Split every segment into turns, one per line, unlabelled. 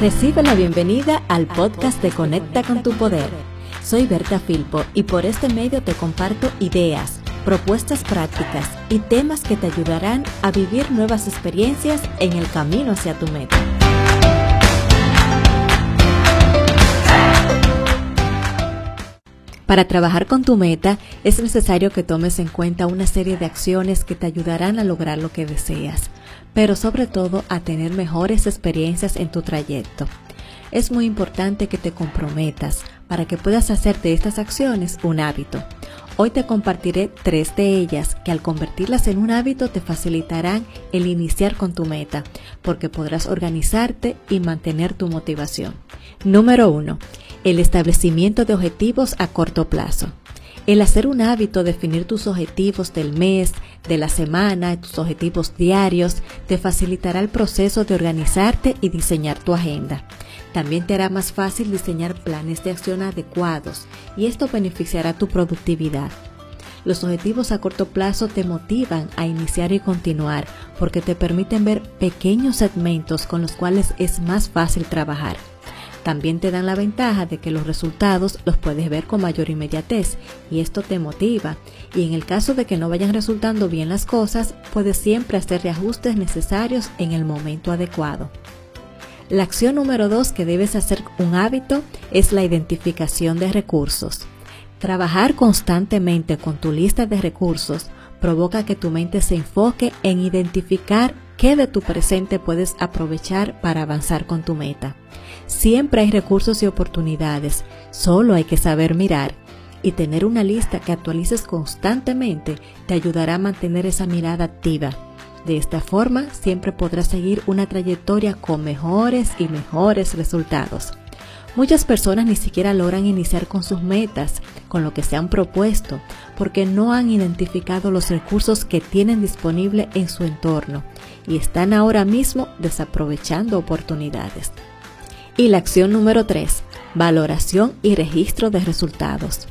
Recibe la bienvenida al podcast de Conecta con tu Poder. Soy Berta Filpo y por este medio te comparto ideas, propuestas prácticas y temas que te ayudarán a vivir nuevas experiencias en el camino hacia tu meta. Para trabajar con tu meta es necesario que tomes en cuenta una serie de acciones que te ayudarán a lograr lo que deseas, pero sobre todo a tener mejores experiencias en tu trayecto. Es muy importante que te comprometas para que puedas hacer de estas acciones un hábito. Hoy te compartiré tres de ellas que al convertirlas en un hábito te facilitarán el iniciar con tu meta, porque podrás organizarte y mantener tu motivación. Número 1 el establecimiento de objetivos a corto plazo. El hacer un hábito, definir tus objetivos del mes, de la semana, tus objetivos diarios, te facilitará el proceso de organizarte y diseñar tu agenda. También te hará más fácil diseñar planes de acción adecuados y esto beneficiará tu productividad. Los objetivos a corto plazo te motivan a iniciar y continuar porque te permiten ver pequeños segmentos con los cuales es más fácil trabajar. También te dan la ventaja de que los resultados los puedes ver con mayor inmediatez y esto te motiva. Y en el caso de que no vayan resultando bien las cosas, puedes siempre hacer reajustes necesarios en el momento adecuado. La acción número dos que debes hacer un hábito es la identificación de recursos. Trabajar constantemente con tu lista de recursos provoca que tu mente se enfoque en identificar qué de tu presente puedes aprovechar para avanzar con tu meta. Siempre hay recursos y oportunidades, solo hay que saber mirar y tener una lista que actualices constantemente te ayudará a mantener esa mirada activa. De esta forma siempre podrás seguir una trayectoria con mejores y mejores resultados. Muchas personas ni siquiera logran iniciar con sus metas, con lo que se han propuesto, porque no han identificado los recursos que tienen disponible en su entorno y están ahora mismo desaprovechando oportunidades. Y la acción número 3, valoración y registro de resultados.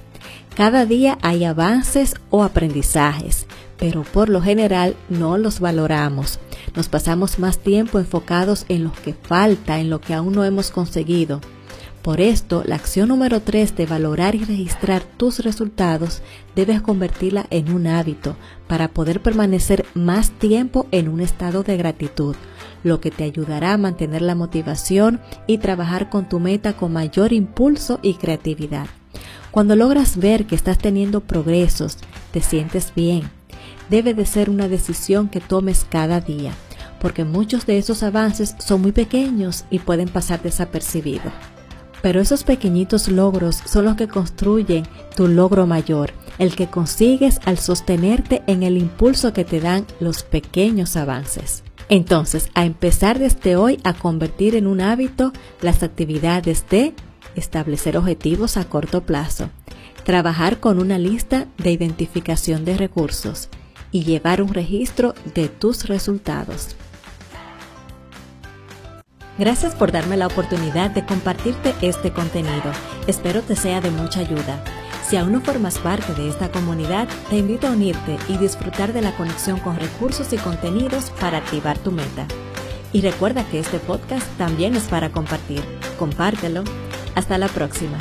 Cada día hay avances o aprendizajes, pero por lo general no los valoramos. Nos pasamos más tiempo enfocados en lo que falta, en lo que aún no hemos conseguido por esto, la acción número 3 de valorar y registrar tus resultados debes convertirla en un hábito para poder permanecer más tiempo en un estado de gratitud, lo que te ayudará a mantener la motivación y trabajar con tu meta con mayor impulso y creatividad. Cuando logras ver que estás teniendo progresos, te sientes bien. Debe de ser una decisión que tomes cada día, porque muchos de esos avances son muy pequeños y pueden pasar desapercibidos. Pero esos pequeñitos logros son los que construyen tu logro mayor, el que consigues al sostenerte en el impulso que te dan los pequeños avances. Entonces, a empezar desde hoy a convertir en un hábito las actividades de establecer objetivos a corto plazo, trabajar con una lista de identificación de recursos y llevar un registro de tus resultados. Gracias por darme la oportunidad de compartirte este contenido. Espero te sea de mucha ayuda. Si aún no formas parte de esta comunidad, te invito a unirte y disfrutar de la conexión con recursos y contenidos para activar tu meta. Y recuerda que este podcast también es para compartir. Compártelo. Hasta la próxima.